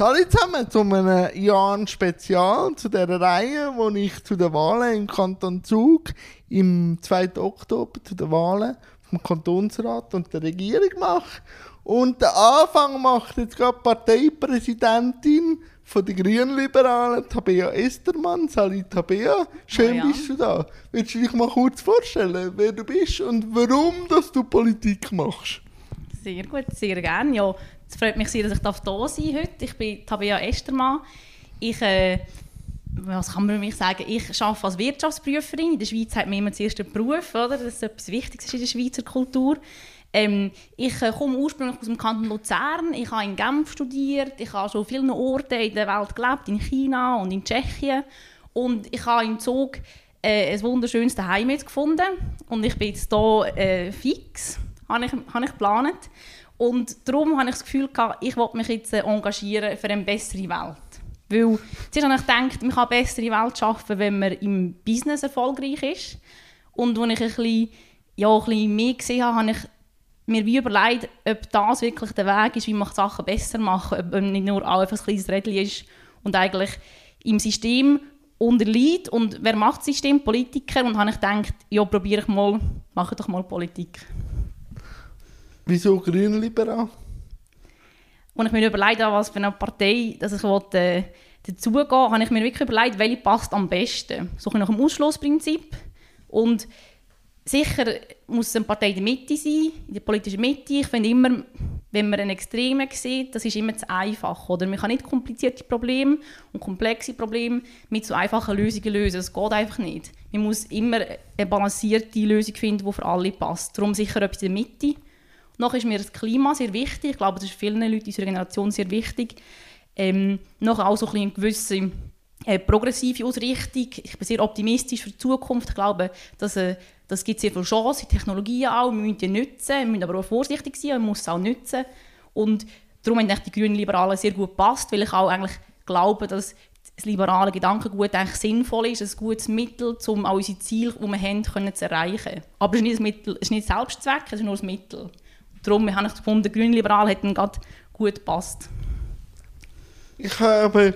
Hallo zusammen zu einem Jahren-Spezial, zu dieser Reihe, wo ich zu den Wahlen im Kanton Zug im 2. Oktober zu den Wahlen vom Kantonsrat und der Regierung mache. Und den Anfang macht jetzt gerade die Parteipräsidentin von den Grünliberalen, Tabea Estermann. Salut Tabea, schön ja. bist du da. Willst du dich mal kurz vorstellen, wer du bist und warum dass du Politik machst? Sehr gut, sehr gerne. Ja, es freut mich sehr, dass ich da sein darf. Ich bin Tabea Estermann. Ich, äh, was kann man mich sagen? Ich arbeite als Wirtschaftsprüferin. In der Schweiz hat man immer zuerst einen Beruf, oder? Das ist etwas Wichtiges in der Schweizer Kultur. Ähm, ich äh, komme ursprünglich aus dem Kanton Luzern. Ich habe in Genf studiert. Ich habe schon vielen Orten in der Welt gelebt, in China und in Tschechien. Und ich habe im Zug äh, ein wunderschönes Heim gefunden. Und ich bin jetzt hier äh, fix, habe ich, habe ich geplant. Und darum habe ich das Gefühl, gehabt, ich wollte mich jetzt äh, engagieren für eine bessere Welt. Weil zuerst habe ich gedacht, man kann eine bessere Welt schaffen, wenn man im Business erfolgreich ist. Und als ich ein bisschen, ja, ein bisschen mehr gesehen habe, habe ich mir wie überlegt, ob das wirklich der Weg ist, wie man Sachen besser kann, ob man nicht nur einfach ein kleines Rädchen ist und eigentlich im System unterliegt. Und wer macht das System? Politiker. Und habe ich gedacht, ja, probiere ich mal, mache doch mal Politik. Wieso grünliberal? Als ich mir überlegt habe, was für eine Partei dass ich wollte, äh, dazugehen habe ich mir wirklich überlegt, welche passt am besten. So nach dem Ausschlussprinzip. Und sicher muss eine Partei in der Mitte sein, in der politischen Mitte. Ich finde immer, wenn man einen Extremen sieht, das ist immer zu einfach. Oder? Man kann nicht komplizierte Probleme und komplexe Probleme mit so einfachen Lösungen lösen. Das geht einfach nicht. Man muss immer eine balancierte Lösung finden, die für alle passt. Darum sicher etwas in der Mitte. Noch ist mir das Klima sehr wichtig. Ich glaube, das ist vielen Leuten unserer Generation sehr wichtig. Ähm, noch auch so ein eine gewisse äh, progressive Ausrichtung. Ich bin sehr optimistisch für die Zukunft. Ich glaube, dass, äh, das gibt sehr viele Chancen, Technologien auch. Wir müssen die nutzen, wir müssen aber auch vorsichtig sein, man muss es auch nutzen. Und darum haben die grünen Liberalen sehr gut gepasst, weil ich auch eigentlich glaube, dass das liberale Gedankengut eigentlich sinnvoll ist, ein gutes Mittel, um auch unsere Ziele, die wir haben, können zu erreichen. Aber es ist nicht, Mittel, es ist nicht Selbstzweck, es ist nur ein Mittel. Darum habe ich gefunden, der grüne Liberal hat dann gerade gut gepasst. Ich habe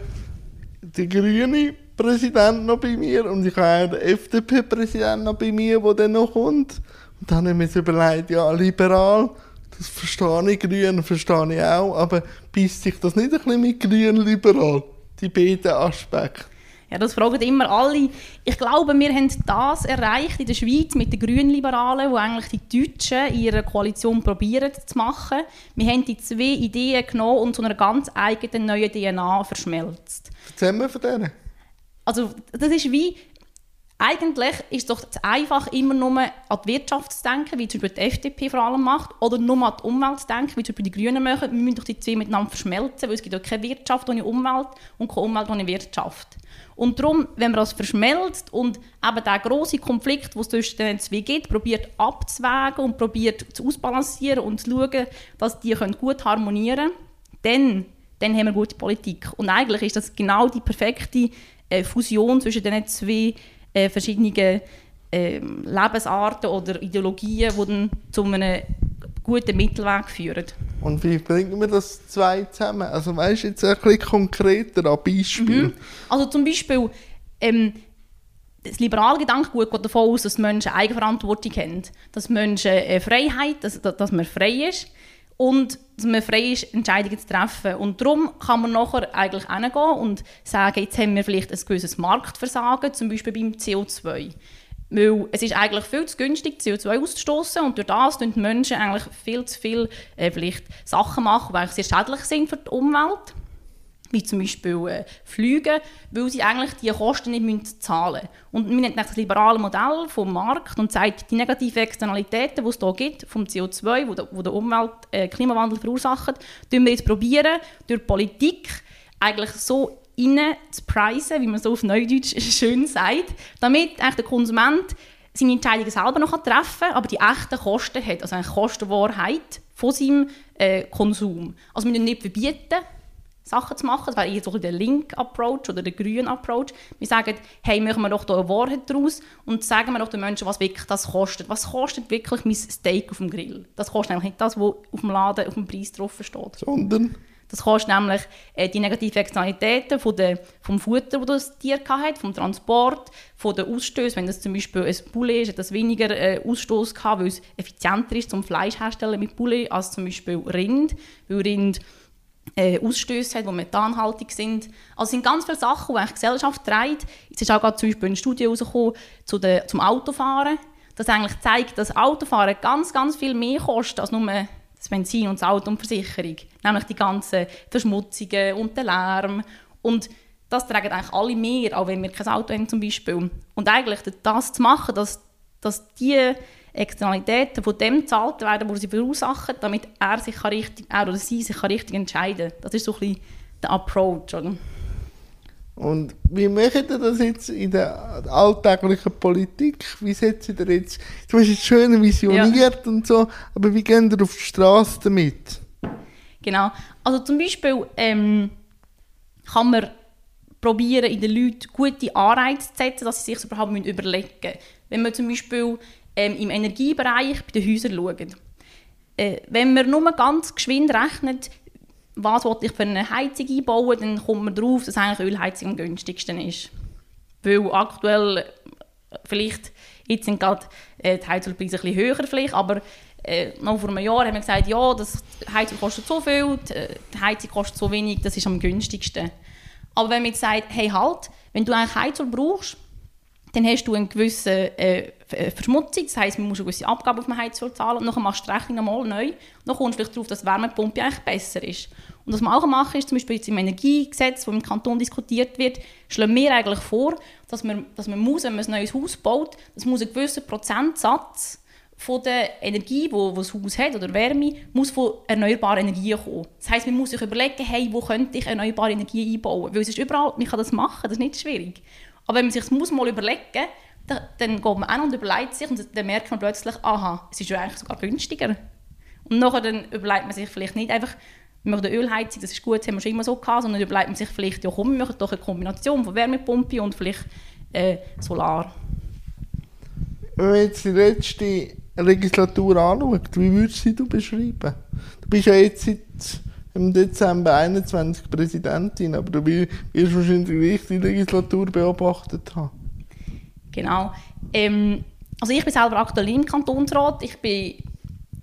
den grünen Präsident noch bei mir und ich habe auch den FDP-Präsident noch bei mir, der dann noch kommt. Und dann habe ich mir überlegt, ja, liberal, das verstehe ich, grün verstehe ich auch, aber beißt sich das nicht ein bisschen mit grün-liberal, die beiden Aspekte? Ja, das fragen immer alle. Ich glaube, wir haben das erreicht in der Schweiz mit den Grünliberalen, wo eigentlich die Deutschen ihre Koalition probieren zu machen. Wir haben die zwei Ideen genommen und zu einer ganz eigenen neuen DNA verschmelzt. Erzähl mir von denen. Also, das ist wie eigentlich ist es doch einfach, immer nur an die Wirtschaft zu denken, wie zum Beispiel die FDP vor allem macht, oder nur an die Umwelt zu denken, wie zum Beispiel die Grünen machen. Wir müssen doch die zwei miteinander verschmelzen, weil es gibt auch keine Wirtschaft ohne Umwelt und keine Umwelt ohne Wirtschaft. Und darum, wenn man das verschmelzt und eben der große Konflikt, den es zwischen den zwei gibt, probiert abzuwägen und probiert zu ausbalancieren und zu schauen, dass die gut harmonieren können, dann, dann haben wir gute Politik. Und eigentlich ist das genau die perfekte äh, Fusion zwischen diesen zwei äh, verschiedenen äh, Lebensarten oder Ideologien, die dann zu einem guten Mittelweg führen. Und wie bringen wir das zwei zusammen? Also weißt du jetzt ein bisschen konkreter an Beispielen? Mhm. Also zum Beispiel ähm, das liberale Gedankengut geht davon aus, dass Menschen Eigenverantwortung haben, dass Menschen äh, Freiheit, dass, dass man frei ist und dass man frei ist, Entscheidungen zu treffen. Und darum kann man nachher eigentlich hingehen und sagen, jetzt haben wir vielleicht ein gewisses Marktversagen, zum Beispiel beim CO2. Weil es ist eigentlich viel zu günstig, CO2 auszustoßen und durch das tun die Menschen eigentlich viel zu viel äh, vielleicht Sachen machen, die eigentlich sehr schädlich sind für die Umwelt. Wie zum Beispiel äh, Flüge, weil sie eigentlich die Kosten nicht müssen zahlen müssen. Und wir nehmen das liberale Modell vom Markt und zeigt die negativen Externalitäten, die es hier gibt, vom CO2, wo der, wo der Umwelt äh, Klimawandel verursacht, wir jetzt probieren, durch Politik eigentlich so rein zu preisen, wie man so auf Neudeutsch schön sagt, damit der Konsument seine Entscheidungen selber noch treffen kann, aber die echten Kosten hat, also eine Kostenwahrheit von seinem äh, Konsum. Also wir müssen nicht verbieten, Sachen zu machen, das wäre eher so der Link-Approach oder der grüne Approach. Wir sagen, hey, machen wir doch da eine Wahrheit daraus und sagen wir doch den Menschen, was wirklich das kostet. Was kostet wirklich mein Steak auf dem Grill? Das kostet eigentlich nicht das, was auf dem Laden, auf dem Preis drauf steht. Sondern? Das kostet nämlich äh, die negativen Externalitäten von der, vom Futter, das das Tier hatte, vom Transport, von den Ausstößen. Wenn das zum Beispiel ein Poulet ist, hat das weniger äh, Ausstoß gehabt, weil es effizienter ist zum Fleisch herstellen mit Poulet als zum Beispiel Rind, weil Rind äh, Ausstöße hat, die methanhaltig sind. Also es sind ganz viele Sachen, die die Gesellschaft trägt. Es ist auch gerade zum Beispiel eine Studie herausgekommen zu der, zum Autofahren, das eigentlich zeigt, dass Autofahren ganz, ganz viel mehr kostet als nur das Benzin und das Auto und die Versicherung. Nämlich die ganzen Verschmutzungen und den Lärm. Und das tragen eigentlich alle mehr, auch wenn wir kein Auto haben zum Beispiel. Und eigentlich das zu machen, dass, dass die Externalitäten von dem gezahlt werden, wo sie verursachen, damit er sich richtig, er oder sie sich richtig entscheiden kann. Das ist so ein bisschen der Approach. Oder? Und wie macht ihr das jetzt in der alltäglichen Politik? Wie setzt ihr jetzt, du hast jetzt schön visioniert ja. und so, aber wie geht ihr auf die Straße damit? Genau, also zum Beispiel ähm, kann man probieren, in den Leuten gute Anreize zu setzen, dass sie sich überhaupt überlegen müssen. Wenn man zum Beispiel ähm, im Energiebereich bei den Häusern schaut, äh, wenn man nur ganz geschwind rechnet, was ich für eine Heizung einbauen, dann kommt man darauf, dass eigentlich Ölheizung am günstigsten ist. Weil aktuell, vielleicht, jetzt sind gerade äh, die Heizölpreise ein bisschen höher vielleicht, aber äh, noch vor einem Jahr haben wir gesagt, ja, das Heizung kostet so viel, die Heizung kostet so wenig, das ist am günstigsten. Aber wenn man jetzt sagt, hey halt, wenn du eigentlich Heizöl brauchst, dann hast du eine gewisse äh, Verschmutzung, das heisst, man muss eine gewisse Abgabe auf dem Heizöl zahlen und dann machst du die Rechnung nochmal neu. Dann kommst du vielleicht darauf, dass die Wärmepumpe eigentlich besser ist. Und was man auch machen ist, zum Beispiel jetzt im Energiegesetz, das im Kanton diskutiert wird, schlagen wir eigentlich vor, dass man, dass man muss, wenn man ein neues Haus baut, das muss ein gewisser Prozentsatz von der Energie, wo das Haus hat, oder Wärme, muss von erneuerbaren Energien kommen. Das heisst, man muss sich überlegen, hey, wo könnte ich erneuerbare Energie einbauen? Weil es ist überall, man kann das machen, das ist nicht schwierig. Aber wenn man sich das mal überlegen dann, dann geht man an und überlegt sich und dann merkt man plötzlich, aha, es ist ja eigentlich sogar günstiger. Und nachher dann überlegt man sich vielleicht nicht einfach, wir machen eine Ölheizung, das ist gut, das haben wir schon immer so gehabt, sondern überlegt man sich vielleicht, ja komm, wir machen doch eine Kombination von Wärmepumpe und vielleicht äh, Solar. Wenn man jetzt die letzte Legislatur anschaut, wie würdest du sie beschreiben? Du bist ja jetzt seit im Dezember 21 Präsidentin, aber du wirst wahrscheinlich die Legislatur beobachtet haben. Genau. Ähm, also ich bin selber aktuell im Kantonsrat. Ich bin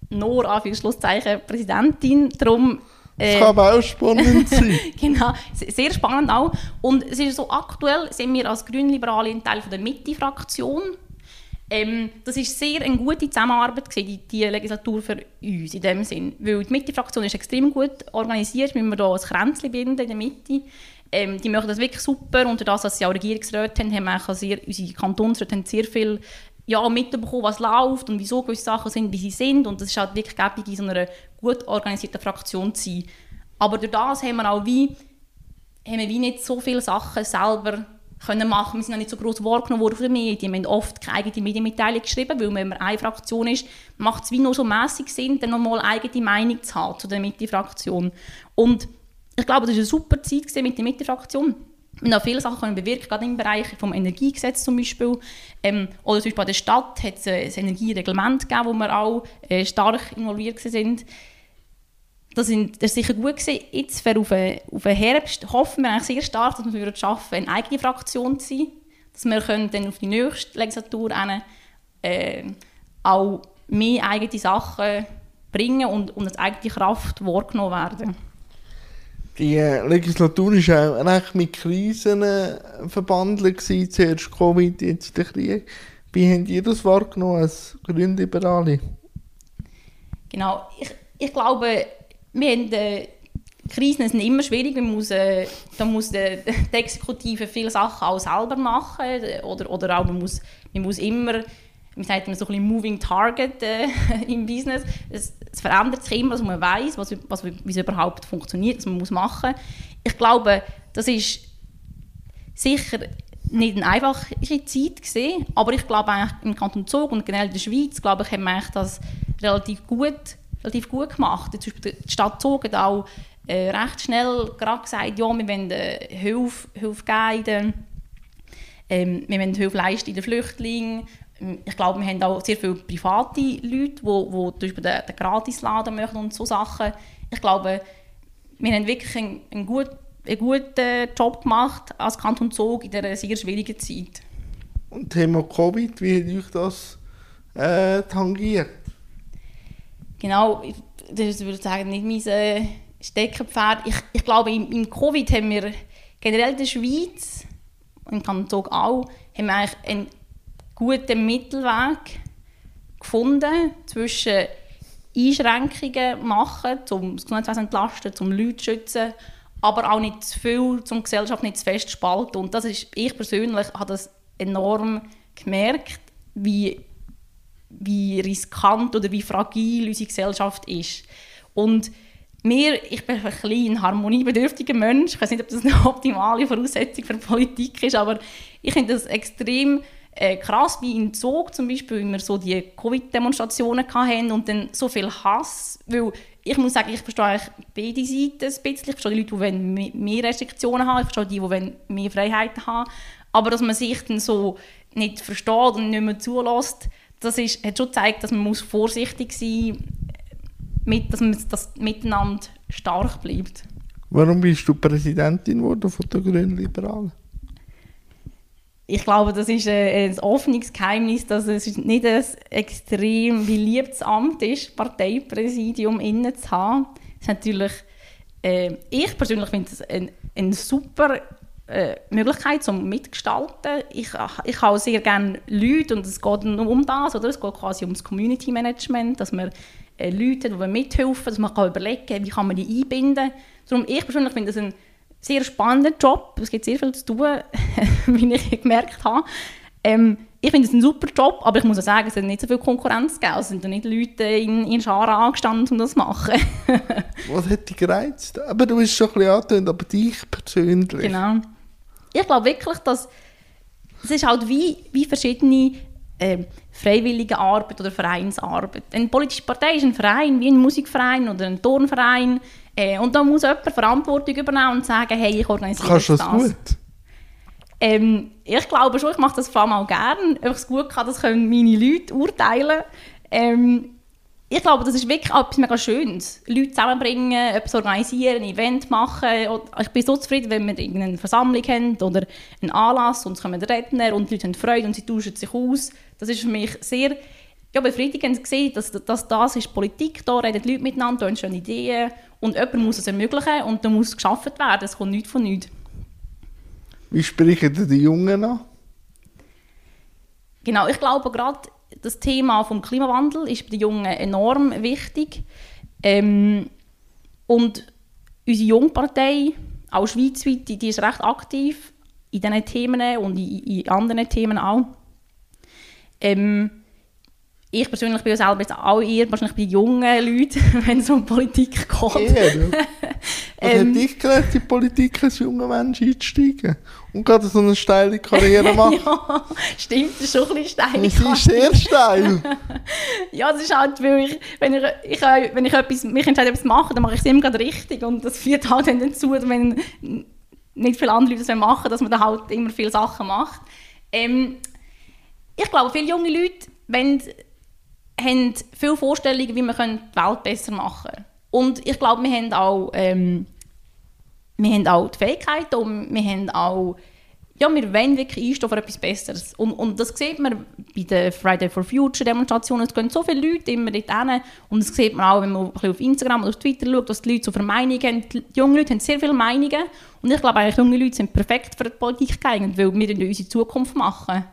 nur Anführungszeichen Präsidentin, darum das kann aber auch spannend sein. genau, sehr spannend auch. Und es ist so, aktuell sind wir als Grünliberale Teil von der Mitte-Fraktion. Ähm, das ist sehr eine gute Zusammenarbeit gewesen, die, die Legislatur für uns in dem Sinn. Weil die Mitte-Fraktion ist extrem gut organisiert, wenn wir hier ein Kränzchen binden in der Mitte. Ähm, die machen das wirklich super. Unter das, dass sie auch Regierungsräte haben, haben wir sehr, unsere Kantonsräte haben sehr viel ja, mitbekommen, was läuft und wieso gewisse Sachen sind, wie sie sind. Und das ist halt wirklich gäbig, in so einer gut organisierten Fraktion zu sein. Aber durch das haben wir auch wie, haben wir wie nicht so viele Sachen selber können machen. Wir sind auch nicht so groß wahrgenommen worden von den Medien. Wir haben oft keine eigene Medienmitteilung geschrieben, weil wenn man eine Fraktion ist, macht es wie nur so mäßig Sinn, dann nochmal eigene Meinung zu haben zu der Mitte-Fraktion. Und ich glaube, das war eine super Zeit mit der Mitte-Fraktion wir haben viele Sachen können bewirken, gerade im Bereich des Energiegesetzes zum Beispiel. Ähm, oder zum Beispiel bei der Stadt hat es ein Energiereglement gegeben, wo wir auch äh, stark involviert waren. Das ist sicher gut gewesen. Jetzt für auf, den, auf den Herbst hoffen wir eigentlich sehr stark, dass wir es schaffen, eine eigene Fraktion zu sein. Dass wir können dann auf die nächste Legislatur hin, äh, auch mehr eigene Sachen bringen und, und als eigene Kraft wahrgenommen werden die Legislatur war auch recht mit Krisen äh, verbandelt. Gewesen. Zuerst Covid, jetzt der Krieg. Wie habt ihr das wahrgenommen als Grünliberale? Genau, ich, ich glaube, wir haben, äh, Krisen sind immer schwierig. Man muss, äh, da muss die, die Exekutive viele Sachen auch selber machen. Oder, oder auch man muss, man muss immer man sagt immer so ein bisschen Moving Target äh, im Business. Es, es, verändert sich immer, dass man weiß, was, was, wie es überhaupt funktioniert, was man muss machen muss. Ich glaube, das ist sicher nicht eine einfache Zeit gesehen, aber ich glaube eigentlich im Kanton Zug und generell in der Schweiz, glaube ich, haben wir das relativ gut, relativ gut gemacht. Zum Beispiel die Stadt Zug hat auch äh, recht schnell gerade gesagt, ja, wir wollen äh, Hilfe, Hilfe geben, ähm, wir wollen Hilfe leisten in den Flüchtlingen ich glaube, wir haben auch sehr viele private Leute, die, die zum Beispiel den, den Gratisladen machen und so Sachen. Ich glaube, wir haben wirklich einen, einen, gut, einen guten Job gemacht als Kanton Zug in dieser sehr schwierigen Zeit. Und Thema Covid, wie hat euch das äh, tangiert? Genau, das würde ich sagen, nicht mein äh, Steckenpferd. Ich, ich glaube, im, im Covid haben wir generell in der Schweiz, und im Kanton auch, haben wir eigentlich einen guten Mittelweg gefunden zwischen Einschränkungen machen, um das Gesundheitswesen entlasten, um Leute zu schützen, aber auch nicht zu viel, um die Gesellschaft nicht zu fest zu spalten. Und das ist, ich persönlich habe das enorm gemerkt, wie, wie riskant oder wie fragil unsere Gesellschaft ist. Und mir, ich bin ein kleiner, harmoniebedürftiger Mensch. Ich weiß nicht, ob das eine optimale Voraussetzung für Politik ist, aber ich finde das extrem äh, krass, wie in Zug zum Beispiel, wie wir so die Covid-Demonstrationen hatten und dann so viel Hass, weil ich muss sagen, ich verstehe eigentlich beide Seiten ein bisschen. Ich verstehe die Leute, die mehr Restriktionen haben, ich verstehe die, die mehr Freiheiten haben, aber dass man sich dann so nicht versteht und nicht mehr zulässt, das ist, hat schon gezeigt, dass man muss vorsichtig sein muss, dass man das miteinander stark bleibt. Warum bist du Präsidentin geworden von der Grünen Liberalen? ich glaube, das ist ein, offenes Geheimnis, dass es nicht ein extrem beliebtes Amt ist, Parteipräsidium innen zu haben. Das ist natürlich, äh, ich persönlich finde es eine, eine super äh, Möglichkeit zum Mitgestalten. Ich, ich habe sehr gerne Leute und es geht nur um das, oder? es geht quasi um das Community Management, dass man äh, Leute, die mithelfen, dass man kann überlegen, wie kann man die einbinden. Darum, ich persönlich finde es ein sehr spannender Job. Es gibt sehr viel zu tun, wie ich gemerkt habe. Ähm, ich finde es ein super Job, aber ich muss auch sagen, es hat nicht so viel Konkurrenz gegeben. Es sind nicht Leute in, in Scharen angestanden, um das zu machen. Was hat dich gereizt? Aber du bist schon ein bisschen angetönt, aber dich persönlich. Genau. Ich glaube wirklich, dass es ist halt wie, wie verschiedene äh, freiwillige Arbeit oder Vereinsarbeit. Eine politische Partei ist ein Verein, wie ein Musikverein oder ein Turnverein. Äh, und da muss jemand Verantwortung übernehmen und sagen, hey, ich organisiere Kannst das. Kannst du das gut? Ähm, ich glaube schon, ich mache das vor allem auch gerne. Ob ich es gut kann, das können meine Leute urteilen. Ähm, ich glaube, das ist wirklich etwas mega Schönes. Leute zusammenbringen, etwas organisieren, ein Event machen. Ich bin so zufrieden, wenn wir eine Versammlung haben oder einen Anlass und es kommen Redner und die Leute haben Freude und sie tauschen sich aus. Das ist für mich sehr ja, befriedigend gesehen, dass, dass das ist Politik, da reden die Leute miteinander, da entstehen Ideen und jemand muss es ermöglichen und da muss geschaffen werden, es kommt nichts von nichts. Wie sprechen die Jungen an? Genau, ich glaube gerade das Thema vom Klimawandel ist bei den Jungen enorm wichtig. Ähm, und unsere Jungpartei, auch schweizweit, die, die ist recht aktiv in diesen Themen und in, in anderen Themen auch. Ähm, ich persönlich bin ja selber jetzt auch eher wahrscheinlich bei jungen Leuten, wenn es um Politik geht. Eher, Was ähm, hat dich gelernt, in die Politik als junger Mensch einzusteigen? Und gerade so eine steile Karriere machen? ja, stimmt, das ist schon ein bisschen steil. Sie ist sehr steil. ja, das ist halt, weil ich, wenn ich, ich, wenn ich etwas, mich entscheide, etwas zu machen, dann mache ich es immer gerade richtig. Und das führt halt dann dazu, wenn nicht viele andere Leute das machen dass man dann halt immer viele Sachen macht. Ähm, ich glaube, viele junge Leute wenn haben viele Vorstellungen, wie wir die Welt besser machen können. Und ich glaube, wir haben auch, ähm, wir haben auch die Fähigkeiten und wir haben auch, ja, wir wollen wirklich einstehen für etwas Besseres. Und, und das sieht man bei den Friday for Future Demonstrationen. Es gehen so viele Leute immer dort. Und das sieht man auch, wenn man auf Instagram oder auf Twitter schaut, was die Leute so für Meinungen haben. Die jungen Leute haben sehr viele Meinungen. Und ich glaube, eigentlich junge Leute sind perfekt für die Politik geeignet, weil wir unsere Zukunft machen.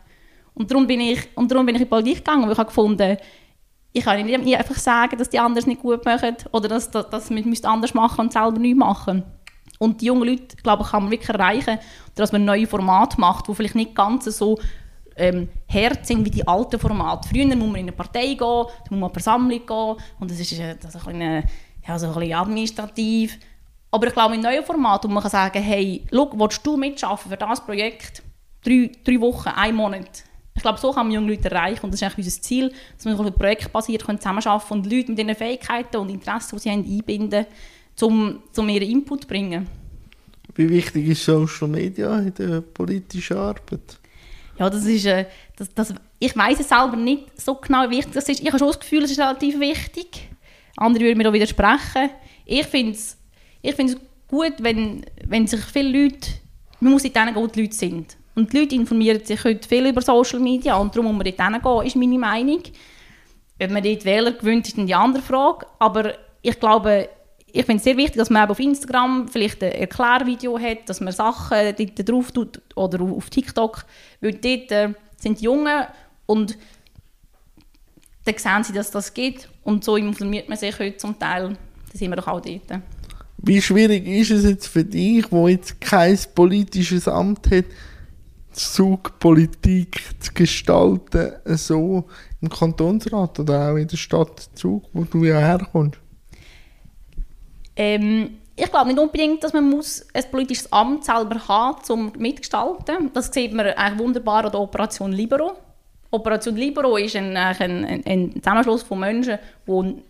Und darum bin ich, und darum bin ich in die Politik gegangen, weil ich habe gefunden ich kann nicht einfach sagen, dass die anderen es nicht gut machen oder dass, dass, dass wir es anders machen und selber nichts machen. Und die jungen Leute, glaube ich, kann man wirklich erreichen, dass man neue Formate macht, die vielleicht nicht ganz so ähm, hart sind wie die alten Formate. Früher muss man in eine Partei gehen, dann muss man in eine Versammlung gehen und das ist, äh, das ist ein, bisschen, ja, so ein bisschen administrativ. Aber ich glaube, in neuen Formaten, wo man kann sagen, hey, schau, willst du mitschaffen für das Projekt? Drei, drei Wochen, ein Monat ich glaube, so kann man junge Leute erreichen und das ist eigentlich unser Ziel, dass wir projektbasiert zusammenarbeiten können und Leute mit ihren Fähigkeiten und Interessen, die sie haben, einbinden, um, um ihren Input zu bringen. Wie wichtig ist Social Media in der politischen Arbeit? Ja, das ist, äh, das, das, ich weiß es selber nicht so genau, wie wichtig das ist. Ich habe schon das Gefühl, es ist relativ wichtig. Andere würden mir auch widersprechen. Ich finde es ich gut, wenn, wenn sich viele Leute, man muss dort gehen, wo die Leute sind. Und die Leute informieren sich heute viel über Social Media und darum muss man dort gehen, ist meine Meinung. Ob man dort Wähler gewöhnt, ist dann die andere Frage. Aber ich glaube, ich finde es sehr wichtig, dass man auf Instagram vielleicht ein Erklärvideo hat, dass man Sachen dort drauf tut oder auf TikTok, weil dort äh, sind die Jungen und dann sehen sie, dass das geht und so informiert man sich heute zum Teil. Da sind wir doch auch dort. Wie schwierig ist es jetzt für dich, wo jetzt kein politisches Amt hat, Zugpolitik zu gestalten, so im Kantonsrat oder auch in der Stadt Zug, wo du ja herkommst? Ähm, ich glaube nicht unbedingt, dass man muss ein politisches Amt selber haben um mitgestalten. Das sieht man eigentlich wunderbar an der Operation Libero. Operation Libero ist ein, ein, ein Zusammenschluss von Menschen, die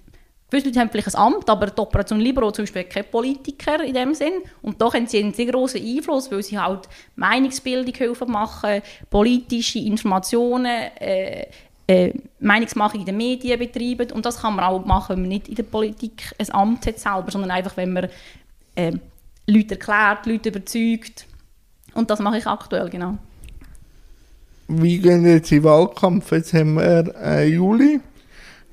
Gewisse Leute haben vielleicht ein Amt, aber die Operation Libero zum Beispiel keine Politiker in dem Sinn. Und da haben sie einen sehr großen Einfluss, weil sie halt Meinungsbildung helfen machen, politische Informationen, äh, äh, Meinungsmachung in den Medien betreiben. Und das kann man auch machen, wenn man nicht in der Politik ein Amt hat selber, sondern einfach, wenn man äh, Leute erklärt, Leute überzeugt. Und das mache ich aktuell, genau. Wie gehen jetzt in Wahlkampf? Jetzt haben wir äh, Juli.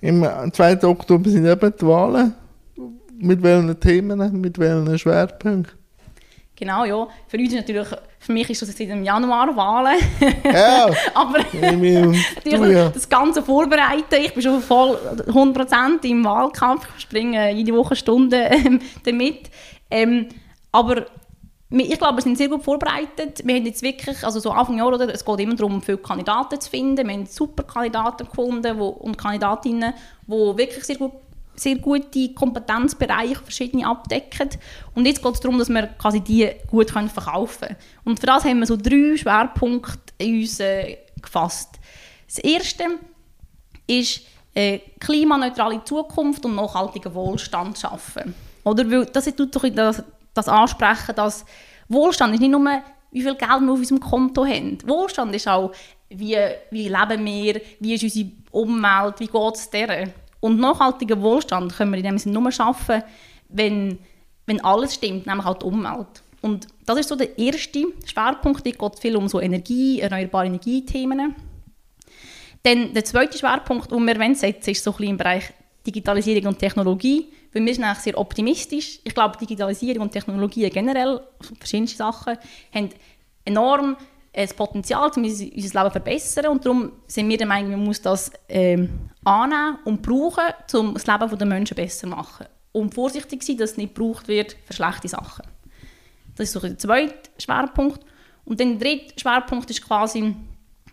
Im 2. Oktober sind eben die Wahlen. Mit welchen Themen, mit welchen Schwerpunkten? Genau, ja. Für uns natürlich, für mich ist das jetzt im Januar Wahlen. Ja. Aber natürlich das Ganze vorbereiten. Ich bin schon voll 100% im Wahlkampf. Ich springe jede Woche Stunden ähm, damit. Ähm, aber ich glaube, wir sind sehr gut vorbereitet. Wir haben jetzt wirklich, also so Anfang Jahr, oder, es geht immer darum, viele Kandidaten zu finden. Wir haben super Kandidaten gefunden wo, und Kandidatinnen, die wirklich sehr gut sehr gute Kompetenzbereiche, verschiedene abdecken. Und jetzt geht es darum, dass wir quasi die gut verkaufen können. Und für das haben wir so drei Schwerpunkte in uns äh, gefasst. Das erste ist äh, klimaneutrale Zukunft und nachhaltigen Wohlstand schaffen. Oder? Weil das tut doch das, das ansprechen, dass Wohlstand ist nicht nur, wie viel Geld wir auf unserem Konto haben. Wohlstand ist auch, wie, wie leben wir, wie ist unsere Umwelt, wie geht es der. Und nachhaltigen Wohlstand können wir in dem Sinne nur schaffen, wenn, wenn alles stimmt, nämlich auch die Umwelt. Und das ist so der erste Schwerpunkt, es geht viel um so Energie, erneuerbare Energiethemen. Dann der zweite Schwerpunkt, den wir setzen ist so ein im Bereich Digitalisierung und Technologie. Weil wir sind eigentlich sehr optimistisch. Ich glaube, Digitalisierung und Technologie generell, verschiedene Sachen, haben enorm äh, das Potenzial, um unser Leben zu verbessern. Und darum sind wir der Meinung, man muss das ähm, annehmen und brauchen, um das Leben der Menschen besser zu machen. Und vorsichtig sein, dass es nicht gebraucht wird für schlechte Sachen. Das ist so der zweite Schwerpunkt. Und der dritte Schwerpunkt ist quasi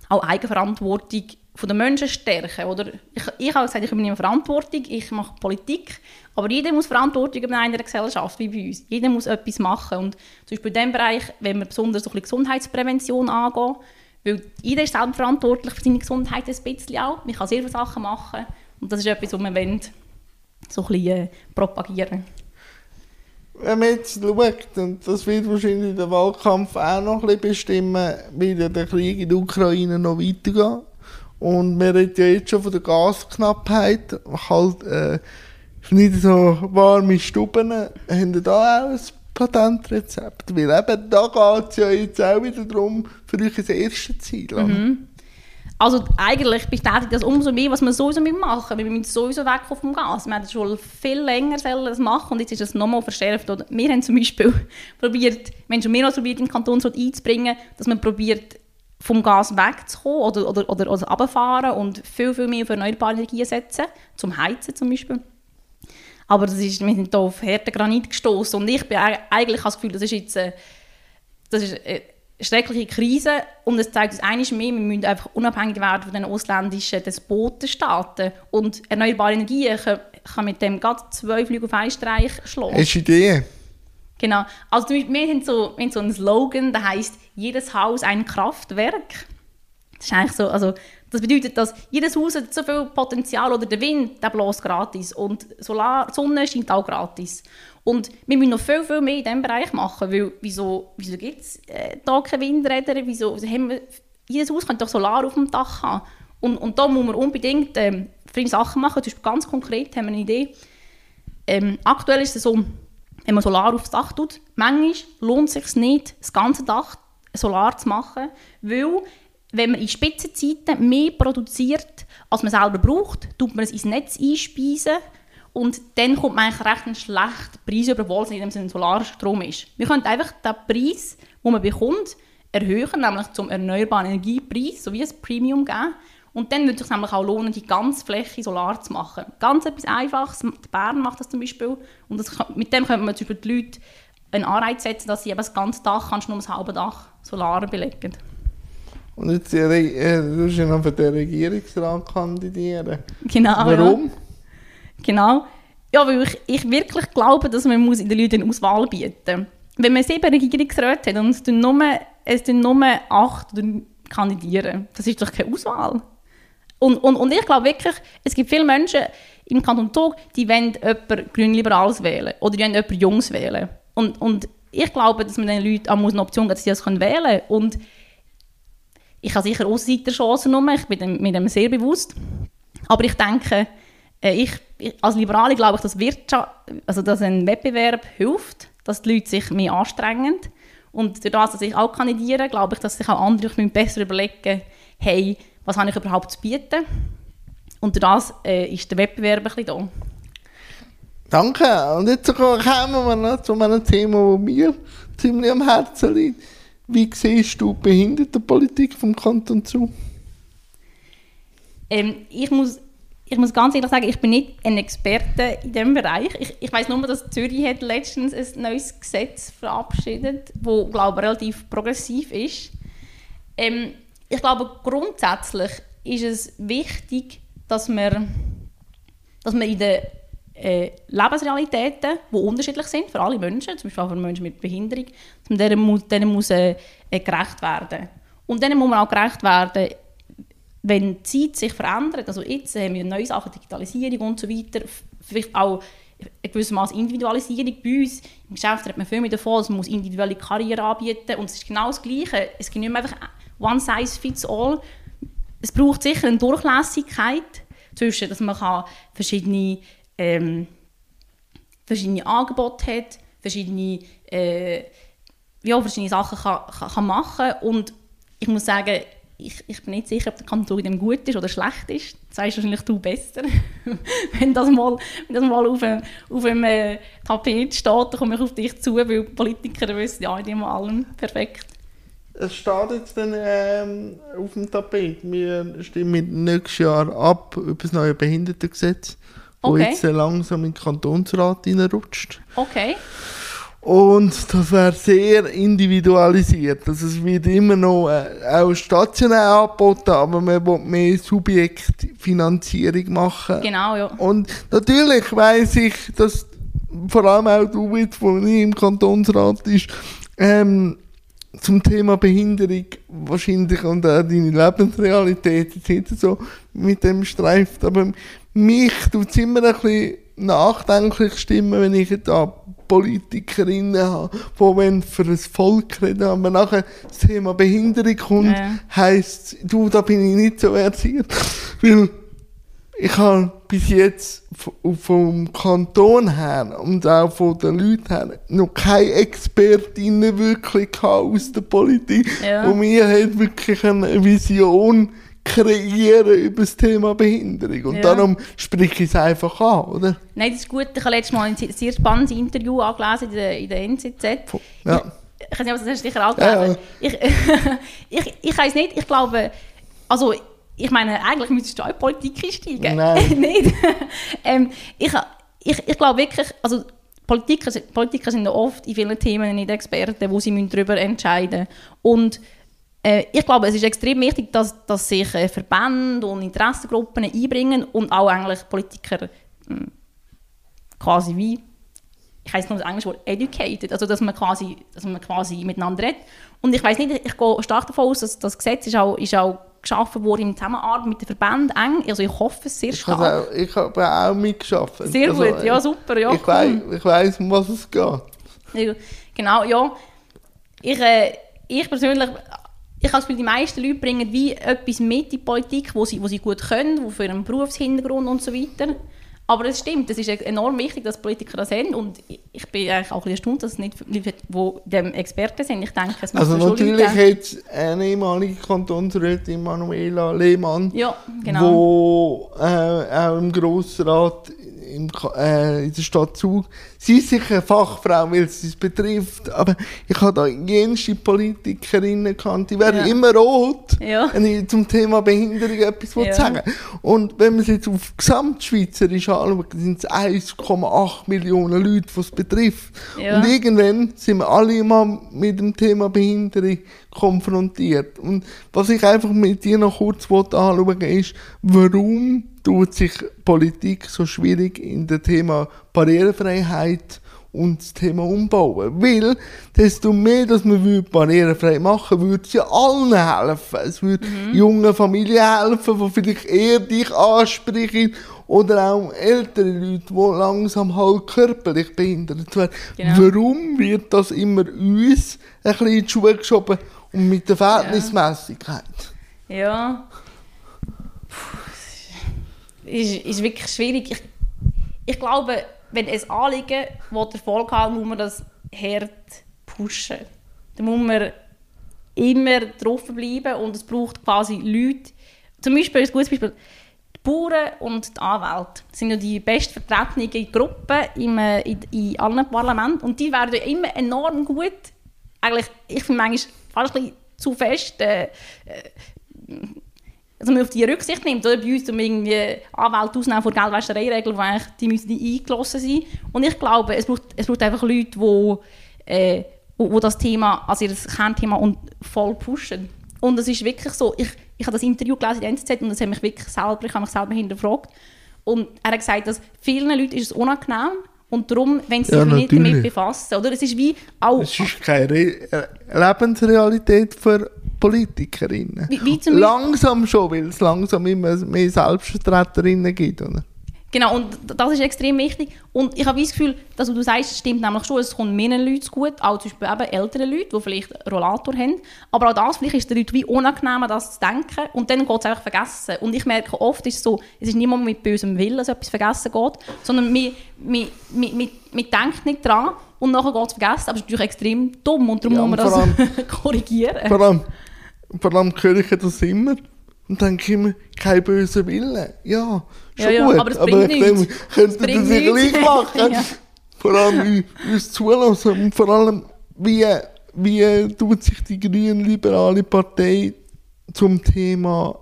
auch Eigenverantwortung von den Menschen stärken. Oder ich, ich habe gesagt, ich übernehme Verantwortung, ich mache Politik, aber jeder muss Verantwortung in einer Gesellschaft, wie bei uns. Jeder muss etwas machen. Und zum Beispiel in diesem Bereich, wenn wir besonders so ein Gesundheitsprävention angehen, weil jeder ist selbst verantwortlich für seine Gesundheit ein bisschen auch. Man kann sehr viele Sachen machen und das ist etwas, was wir wollen, so ein bisschen äh, propagieren wenn man jetzt schaut, und das wird wahrscheinlich der Wahlkampf auch noch ein bisschen bestimmen, wie der Krieg in der Ukraine noch weitergeht. Und wir reden ja jetzt schon von der Gasknappheit. Halt, äh, nicht so warme Stuben. Haben da auch ein Patentrezept? Weil eben, da geht es ja jetzt auch wieder darum, für euch das erste Ziel. Mhm. Also eigentlich bestätigt das umso mehr, was wir sowieso machen. Wir müssen sowieso weg vom Gas. Wir hätten schon viel länger das machen und jetzt ist es nochmal verschärft. Oder wir haben zum Beispiel probiert, wir haben schon mehrmals probiert, in den Kantonsrat einzubringen, dass man probiert, vom Gas wegzukommen oder, oder, oder, oder runterfahren und viel, viel mehr auf erneuerbare Energien setzen, zum Heizen zum Beispiel. Aber das ist, wir sind hier auf harten Granit gestoßen und ich bin eigentlich das Gefühl, das ist jetzt äh, das ist eine schreckliche Krise und es zeigt uns eines mehr, wir müssen einfach unabhängig werden von den ausländischen Despotenstaaten und erneuerbare Energien kann, kann mit dem gerade zwei Flüge auf einen Streich schlagen. Hast du Idee? Genau. Also wir haben so, wir haben so einen Slogan, der heißt jedes Haus ein Kraftwerk. Das ist eigentlich so, also das bedeutet, dass jedes Haus hat so viel Potenzial oder der Wind, der bläst gratis und Solar, Sonne scheint auch gratis. Und wir müssen noch viel, viel mehr in diesem Bereich machen, weil wieso, wieso gibt es äh, da keine Windräder, wieso haben wir, jedes Haus könnte doch Solar auf dem Dach haben. Und, und da muss man unbedingt ähm, viele Sachen machen, zum Beispiel ganz konkret haben wir eine Idee. Ähm, aktuell ist es so, wenn man Solar aufs Dach tut, manchmal lohnt es sich nicht, das ganze Dach Solar zu machen, weil wenn man in Spitzenzeiten mehr produziert, als man selber braucht, tut man es ins Netz einspeisen und dann kommt man eigentlich recht einen schlechten Preis über, obwohl es in dem Sinne Solarstrom ist. Wir können einfach den Preis, den man bekommt, erhöhen, nämlich zum erneuerbaren Energiepreis, so wie ein Premium geben. Und dann würde es sich nämlich auch lohnen, die ganze Fläche solar zu machen. Ganz etwas Einfaches. Bern macht das zum Beispiel. Und das, mit dem könnte man zum Beispiel die Leute einen Anreiz setzen, dass sie eben das ganze Dach, kannst nur das halbe Dach Solar belegen. Und jetzt äh, du ja noch für den Regierungsrat kandidieren. Genau. Warum? Ja. Genau. Ja, weil ich, ich wirklich glaube, dass man muss in den Leuten eine Auswahl bieten muss. Wenn man sieben Regierungsräte hat und es tun nur, es tun nur acht kandidieren, das ist doch keine Auswahl. Und, und, und ich glaube wirklich, es gibt viele Menschen im Kanton Zug, die wollen jemanden Grünliberales wählen oder die wollen jemanden Jungs wählen. Und, und ich glaube, dass man den Leuten auch eine Option geben dass sie das wählen können. Und ich habe sicher Ausseiterchancen genommen, ich bin mir dem sehr bewusst. Aber ich denke, äh, ich, als Liberale glaube ich, dass, Wirtschaft, also dass ein Wettbewerb hilft, dass die Leute sich mehr anstrengen. Und durch das, dass ich auch kandidiere, glaube ich, dass sich auch andere besser überlegen, hey, was habe ich überhaupt zu bieten? Und das äh, ist der Wettbewerb ein bisschen da. Danke. Und jetzt kommen wir noch zu einem Thema, das mir ziemlich am Herzen liegt. Wie siehst du die Behindertenpolitik vom Kanton zu? Ähm, ich, muss, ich muss ganz ehrlich sagen, ich bin nicht ein Experte in diesem Bereich. Ich, ich weiß nur, dass Zürich hat letztens ein neues Gesetz verabschiedet, das, glaube ich, relativ progressiv ist. Ähm, ich glaube, grundsätzlich ist es wichtig, dass man, dass man in den äh, Lebensrealitäten, die unterschiedlich sind für alle Menschen, zum Beispiel auch für Menschen mit Behinderung, denen muss, denen muss äh, äh, gerecht werden. Und denen muss man auch gerecht werden, wenn die Zeit sich verändert. Also jetzt haben wir neue Sachen, Digitalisierung und so weiter, vielleicht auch Maß Individualisierung. Bei uns im Geschäft hat man viel mehr davon, dass man individuelle Karriere anbieten muss. Und es ist genau das Gleiche. Es gibt nicht mehr einfach one size fits all. Es braucht sicher eine Durchlässigkeit zwischen, dass man kann verschiedene, ähm, verschiedene Angebote hat, verschiedene, äh, ja, verschiedene Sachen kann, kann, kann und ich muss sagen, ich, ich, bin nicht sicher, ob der Kanton in dem gut ist oder schlecht ist. Das weißt wahrscheinlich du besser. wenn das mal, wenn das mal auf einem, auf äh, Tapet steht, dann komme ich auf dich zu, weil Politiker wissen ja in allem perfekt. Es steht jetzt dann ähm, auf dem Tapet. Wir stimmen nächstes Jahr ab über das neue Behindertengesetz, okay. das jetzt langsam in den Kantonsrat reinrutscht. Okay. Und das wäre sehr individualisiert. Also es wird immer noch äh, auch stationär angeboten, aber man will mehr Subjektfinanzierung machen. Genau, ja. Und natürlich weiss ich, dass vor allem auch du, jetzt, wo nicht im Kantonsrat ist, ähm, zum Thema Behinderung wahrscheinlich und auch deine Lebensrealität jetzt nicht so mit dem streift. Aber mich tut es immer ein bisschen nachdenklich stimmen, wenn ich da Politikerinnen habe, die wenn für ein Volk reden, aber nachher das Thema Behinderung kommt, ja. heisst du, da bin ich nicht so versiert. Weil ich habe bis jetzt vom Kanton her und auch von den Leuten her noch keine Expertinnen wirklich aus der Politik. Ja. Und mir hat wirklich eine Vision kreieren über das Thema Behinderung. Und ja. darum spreche ich es einfach an, oder? Nein, das ist gut. Ich habe letztes Mal ein sehr spannendes Interview angelesen in der, in der NZZ. Ja. Ich, ich weiß nicht, was das sicher auch gelesen. Ja, ja. Ich, ich, ich weiß nicht, ich glaube, also ich meine, eigentlich müsstest du auch in Politik einsteigen. Nein. nicht? ähm, ich, ich, ich glaube wirklich, also Politiker, Politiker sind oft in vielen Themen nicht Experten, wo sie darüber entscheiden müssen. Und äh, ich glaube, es ist extrem wichtig, dass, dass sich äh, Verbände und Interessengruppen einbringen und auch eigentlich Politiker mh, hm, quasi wie ich heiße nur das englische Wort educated, also dass man quasi, dass man quasi miteinander redet. Und ich weiß nicht, ich gehe stark davon aus, dass das Gesetz ist auch, ist auch geschaffen wurde in Zusammenarbeit mit den Verbänden eng. Also ich hoffe es sehr stark. Auch, ich habe auch mitgeschafft. Sehr also, gut, ja super, ja. Ich, cool. weiß, ich weiss, um was es geht. Genau, ja. Ich, äh, ich persönlich, ich habe das Gefühl, die meisten Leute bringen wie etwas mit in die Politik, wo sie, wo sie gut können, wo für einen Berufshintergrund und so weiter. Aber es stimmt, es ist enorm wichtig, dass Politiker das haben und ich bin eigentlich auch ein bisschen erstaunt, dass es nicht Leute, die dem Experten sind. Ich denke, es Also natürlich Leute jetzt eine ehemalige Kantonsrätin Manuela Lehmann, Ja, genau. wo äh, auch im Grossrat im, äh, in der Stadt Zug, sie ist sicher eine Fachfrau, weil es es betrifft, aber ich habe da jenste Politikerinnen gekannt, die werden Ja. immer rot, Ja. wenn ich zum Thema Behinderung etwas Ja. sagen Und wenn man es jetzt auf Gesamtschweizerisch anschaut, sind es 1,8 Millionen Leute, die es betrifft. Ja. Und irgendwann sind wir alle immer mit dem Thema Behinderung konfrontiert. Und was ich einfach mit dir noch kurz wollte anschauen ist, warum tut sich Politik so schwierig in dem Thema Barrierefreiheit und das Thema Umbauen. Weil, desto mehr, dass man würde barrierefrei machen würde es ja allen helfen. Es würde jungen Familien helfen, die vielleicht eher dich ansprechen oder auch ältere Leute, die langsam halt körperlich behindert werden. Genau. Warum wird das immer uns ein bisschen in die Schuhe geschoben und mit der Verhältnismäßigkeit? Ja. Puh, Ist, ist wirklich schwierig. Ich, ich glaube, wenn ein Anliegen will Erfolg haben muss man das hart pushen. Da muss man immer drauf bleiben und es braucht quasi Leute. Zum Beispiel, ein gutes Beispiel, die Bauern und die Anwälte sind ja die bestvertretenen Gruppen im, äh, in, in allen Parlamenten und die werden immer enorm gut. Eigentlich, ich finde manchmal fast ein bisschen zu fest äh, also man auf die Rücksicht nimmt. Oder? Bei uns um irgendwie Anwälte ausnehmen von Geldwäschereiregeln, wo eigentlich die müssen die eingelassen sein. Und ich glaube, es braucht, es braucht einfach Leute, die, äh, wo, wo das Thema, also ihr Kernthema und voll pushen. Und es ist wirklich so, ich, ich habe das Interview gelesen in der NZZ und das hat mich wirklich selber, ich habe mich selber hinterfragt. Und er hat gesagt, dass vielen Leuten ist es unangenehm und darum, wenn sie sich Ja, nicht damit befassen. Oder? Es ist wie auch... Es ist keine Re äh, Lebensrealität für Politikerinnen. Wie- wie langsam schon, weil es langsam immer mehr Selbstvertreterinnen gibt. Oder? Genau, und das ist extrem wichtig. Und ich habe das Gefühl, dass du sagst, stimmt nämlich schon, es kommt mehr Leuten gut, auch zum Beispiel eben ältere Leute, die vielleicht einen Rollator haben. Aber auch das, vielleicht ist es den Leuten wie unangenehm, das zu denken und dann geht es einfach vergessen. Und ich merke, oft ist es so, es ist niemand mit bösem Willen, dass etwas vergessen geht, sondern man, man, man, man, man denkt nicht dran und nachher geht es vergessen, aber es ist natürlich extrem dumm und darum Ja, muss man das korrigieren. Vor allem, vor allem höre ich das immer und denke immer, kein böser Wille. Ja, schon Ja, ja, gut. aber es bringt ich nichts. denke, könnte das nicht nichts. gleich machen. Ja. Vor allem wie- uns zulassen und vor allem, wie, wie tut sich die grün-liberale Partei zum Thema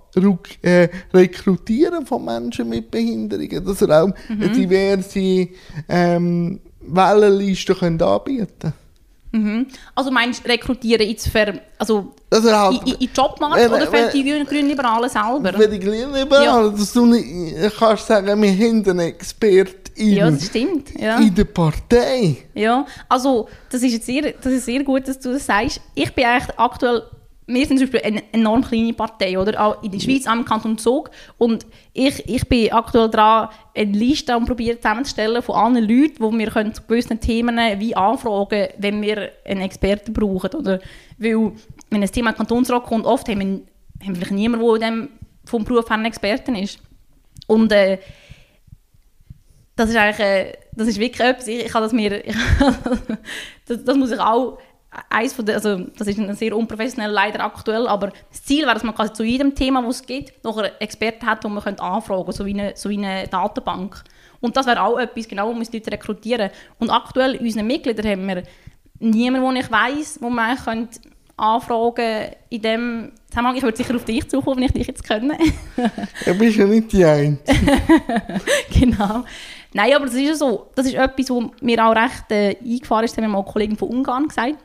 äh, Rekrutieren von Menschen mit Behinderungen, dass er auch Mhm. eine diverse ähm, Wellenliste anbieten können. Mhm. Also meinst du rekrutieren jetzt für, also er halt, in, in, Jobmarkt Wenn- oder für die Grün- Grünliberalen selber? Für die Grünliberalen, dass du nicht kannst sagen, wir haben einen Expertin Ja, das stimmt. Ja. in der Partei. Ja, also das ist jetzt sehr, das ist sehr gut, dass du das sagst. Ich bin eigentlich aktuell, wir sind zum Beispiel eine enorm kleine Partei, oder? Auch in der Schweiz, am Kanton Zug. Und ich, ich bin aktuell dran, eine Liste probieren zusammenzustellen von allen Leuten, die wir können zu gewissen Themen wie anfragen, wenn wir einen Experten brauchen, oder? Weil, wenn ein Thema Kantonsrat kommt, oft haben wir, haben wir vielleicht niemanden, der in dem vom Beruf her ein Experten ist. Und äh, das ist eigentlich, äh, das ist wirklich etwas, ich, ich habe das mir, das, das muss ich auch, eins von der, also das ist ein sehr unprofessionell leider aktuell, aber das Ziel wäre, dass man quasi zu jedem Thema, das es gibt, noch einen Experten hat, den man könnte anfragen könnte, so wie eine, so wie eine Datenbank. Und das wäre auch etwas, genau, wo man die Leute rekrutieren Und aktuell in unseren Mitgliedern haben wir niemanden, den ich weiss, wo man könnte anfragen in dem Zusammenhang. Ich würde sicher auf dich zukommen, wenn ich dich jetzt kenne. Du bist ja nicht die Einzige. genau. Nein, aber das ist ja so. Das ist etwas, was mir auch recht äh, eingefahren ist. Das haben mir mal eine Kollegin von Ungarn gesagt.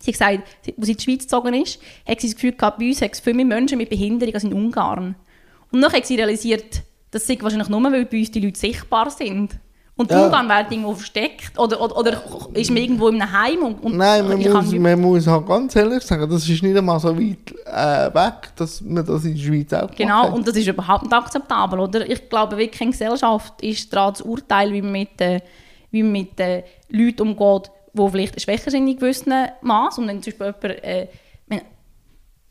Sie hat gesagt, als sie in die Schweiz gezogen ist, hat sie das Gefühl gehabt, bei uns hat es viel mehr Menschen mit Behinderung als in Ungarn. Und dann hat sie realisiert, das sei wahrscheinlich nur, weil bei uns die Leute sichtbar sind. Und Ja. Ungarn werden irgendwo versteckt oder, oder, oder ist man irgendwo in einem Heim und, und Nein, man muss, man muss halt ganz ehrlich sagen, das ist nicht einmal so weit äh, weg, dass man das in der Schweiz auch Genau, hat. und das ist überhaupt nicht akzeptabel, oder? Ich glaube, wirklich in Gesellschaft ist daran das Urteil, wie man mit, äh, wie man mit äh, Leuten umgeht, die vielleicht schwächer sind in gewissen Maß. Und wenn zum Beispiel jemand, äh,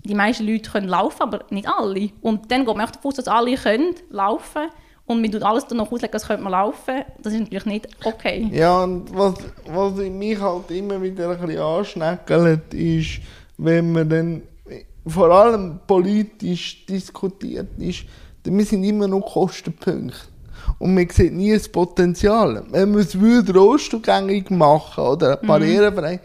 die meisten Leute können laufen, aber nicht alle. Und dann geht man auch davon aus, dass alle können laufen und man tut alles noch auslegen, das könnte man laufen, das ist natürlich nicht okay. Ja, und was, was mich halt immer wieder ein bisschen anschneckelt, ist, wenn man dann vor allem politisch diskutiert ist, wir sind immer noch Kostenpunkte. Und man sieht nie das Potenzial. Wenn man es würde rostgängig machen oder barrierefrei,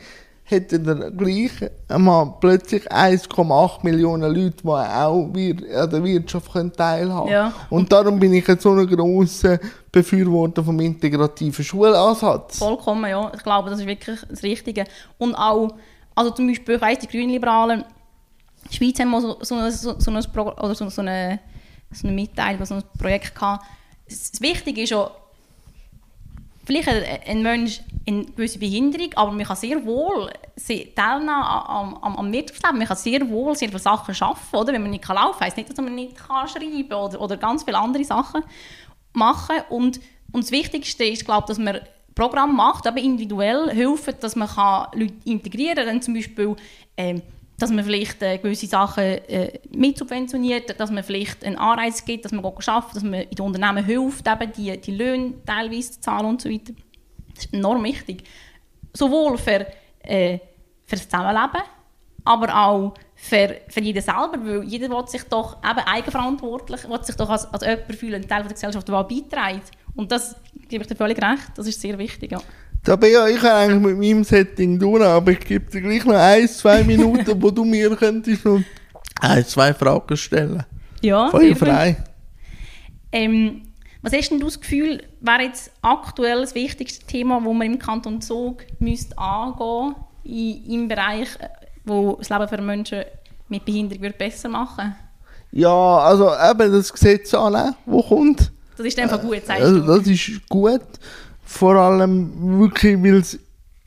hätte der gleich einmal plötzlich 1,8 Millionen Leute, die auch an der Wirtschaft teilhaben können. Ja. Und darum bin ich jetzt so ein grosser Befürworter vom integrativen Schulansatz. Vollkommen, ja. Ich glaube, das ist wirklich das Richtige. Und auch, also zum Beispiel, ich weiss, die Grünliberalen, in der Schweiz haben wir so, so, so, so, so, so, eine, so eine Mitteilung, so ein Projekt gehabt. Das Wichtige ist ja, vielleicht ein Mensch eine gewisse Behinderung, aber man kann sehr wohl teilnehmen am, am, Wirtschaftsleben. Man kann sehr wohl sehr viele Sachen schaffen, oder? Wenn man nicht laufen kann, heisst nicht, dass man nicht kann schreiben kann oder, oder ganz viele andere Sachen machen. Und, und das Wichtigste ist, glaube dass man Programme macht, aber individuell helfen, dass man Leute integrieren kann. Zum Beispiel, ähm, dass man vielleicht äh, gewisse Sachen äh, mitsubventioniert, dass man vielleicht einen Anreiz gibt, dass man geht arbeiten, dass man in den Unternehmen hilft, eben die, die Löhne teilweise zu zahlen und so weiter. Das ist enorm wichtig. Sowohl für, äh, für das Zusammenleben, aber auch für, für jeden selber, weil jeder will sich doch eben eigenverantwortlich, will sich doch als, als jemand fühlen, ein Teil der Gesellschaft, der beiträgt. Und das gebe ich dir völlig recht, das ist sehr wichtig. Ja. Da bin ja ich eigentlich mit meinem Setting durch, aber ich gebe dir gleich noch ein, zwei Minuten, wo du mir könntest noch ein, zwei Fragen stellen. Ja, gut. frei. Ähm, was hast denn du das Gefühl, wäre jetzt aktuell das wichtigste Thema, das man im Kanton Zug müsste angehen müsste, im Bereich, äh, wo das Leben für Menschen mit Behinderung würde besser machen Ja, also eben das Gesetz annehmen, wo kommt. Das ist einfach gut, sagst Also, du. das ist gut. Vor allem wirklich, weil es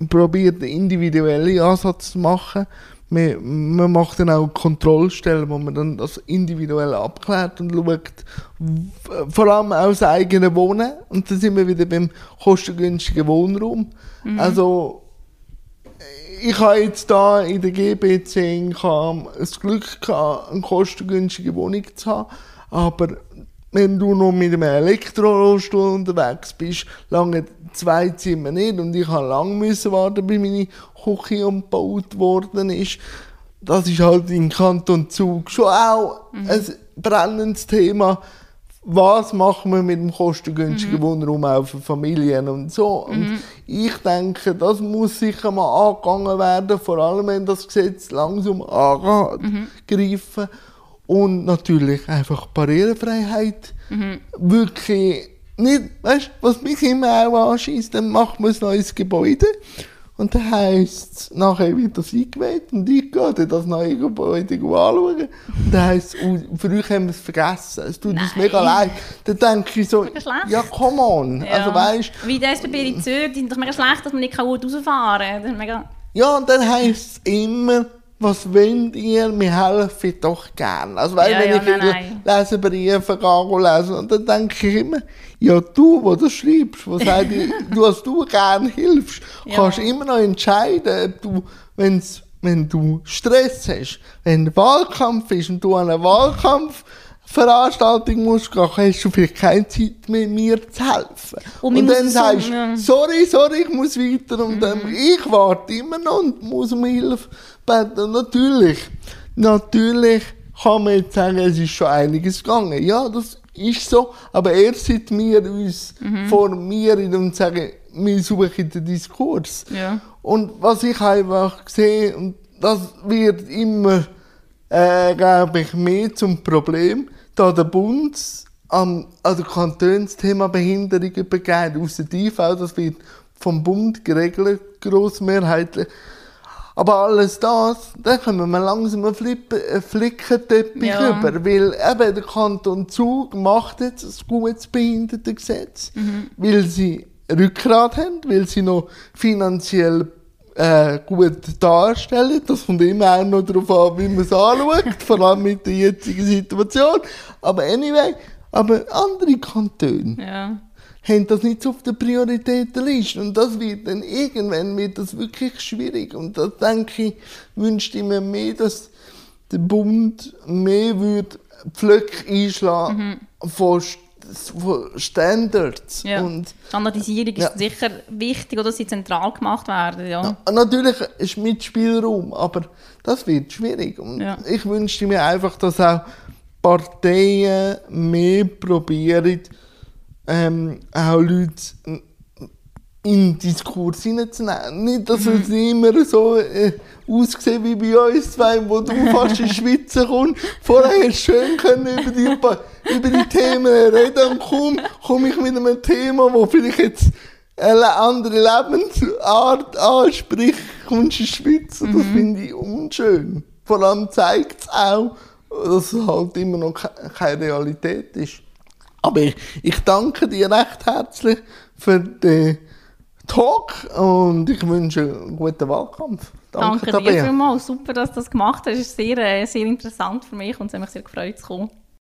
probiert, einen individuellen Ansatz zu machen. Man, man macht dann auch Kontrollstellen, wo man dann das individuell abklärt und schaut, vor allem auch das eigene Wohnen. Und dann sind wir wieder beim kostengünstigen Wohnraum. Also, ich habe jetzt da in der GBC das Glück gehabt, eine kostengünstige Wohnung zu haben. Aber wenn du noch mit einem Elektrorollstuhl unterwegs bist, lange zwei Zimmer nicht und ich habe lange müssen warten, bis meine Küche umgebaut worden ist. Das ist halt im Kanton Zug schon auch ein brennendes Thema. Was machen wir mit dem kostengünstigen Wohnraum auch für Familien und so? Und ich denke, das muss sicher mal angegangen werden, vor allem wenn das Gesetz langsam angreifen. Und natürlich einfach Barrierefreiheit. Wirklich nicht, weißt du, was mich immer auch anschießt, dann macht man ein neues Gebäude. Und dann heisst es, nachher wird das eingeweiht und ich gehe dann das neue Gebäude anschauen. Und dann heisst es, oh, euch haben wir es vergessen. Es tut uns Nein. mega leid. Dann denke ich so, ja, come on. Also weißt Wie die SBB in Zürich, die sind doch mega schlecht, dass man nicht gut rausfahren kann. Das ist mega... Ja, und dann heisst es immer, was wollt ihr? Wir helfen doch gern. Also, weil Ja, wenn ja, ich nein, in nein. Lesebriefe gehe lesen, und dann denke ich immer, ja, du, wo das schreibst, sagst du, du, dass du gern hilfst, Ja. kannst immer noch entscheiden, ob du, wenn's, wenn du Stress hast, wenn Wahlkampf ist und du an einer Wahlkampfveranstaltung musst gehen, hast du vielleicht keine Zeit mehr, mir zu helfen. Und Und, dann sagst du, ja. sorry, sorry, ich muss weiter und ähm, ich warte immer noch und muss um Hilfe beten. Natürlich, natürlich kann man jetzt sagen, es ist schon einiges gegangen. Ja, das ist so, aber erst seit wir uns formieren und sagen, wir suchen den Diskurs. Ja. Und was ich einfach sehe, und das wird immer, äh, glaube ich, mehr zum Problem, da der Bund am, also Kantonsthema Behinderung übergeht, aus der IV, das wird vom Bund geregelt, grossmehrheitlich. Aber alles das, da können wir langsam einen Flippen, einen Flickenteppich Ja. über, weil eben der Kanton Zug macht jetzt ein gutes Behindertengesetz, weil sie Rückgrat haben, weil sie noch finanziell äh, gut darstellen. Das kommt immer auch noch darauf an, wie man es anschaut, vor allem mit der jetzigen Situation. Aber anyway, aber andere Kantone Ja. haben das nicht so auf der Prioritätenliste. Und das wird dann irgendwann wird das wirklich schwierig. Und da denke ich, wünschte ich mir mehr, dass der Bund mehr würde Pflöcke einschlagen von St- von Standards. Ja. Und Standardisierung Ja. ist sicher wichtig, oder dass sie zentral gemacht werden. Ja. Ja, natürlich ist Mitspielraum, aber das wird schwierig. Und Ja. ich wünschte mir einfach, dass auch Parteien mehr probieren, ähm, auch Leute in den Diskurs hineinzunehmen. Nicht, dass es immer so äh, aussieht wie bei uns zwei, wo du fast in die Schweiz kommst. Vorher hast du schön können über, die, über die Themen reden und kaum komme ich mit einem Thema, wo vielleicht jetzt eine andere Lebensart anspricht, kommst du in die Schweiz und das finde ich unschön. Vor allem zeigt es auch, dass es halt immer noch ke- keine Realität ist. Aber ich, ich danke dir recht herzlich für den Talk und ich wünsche einen guten Wahlkampf. Danke, dir Tabea. vielmals. Super, dass du das gemacht hast. Es ist sehr, äh, sehr interessant für mich und es hat mich sehr gefreut zu kommen.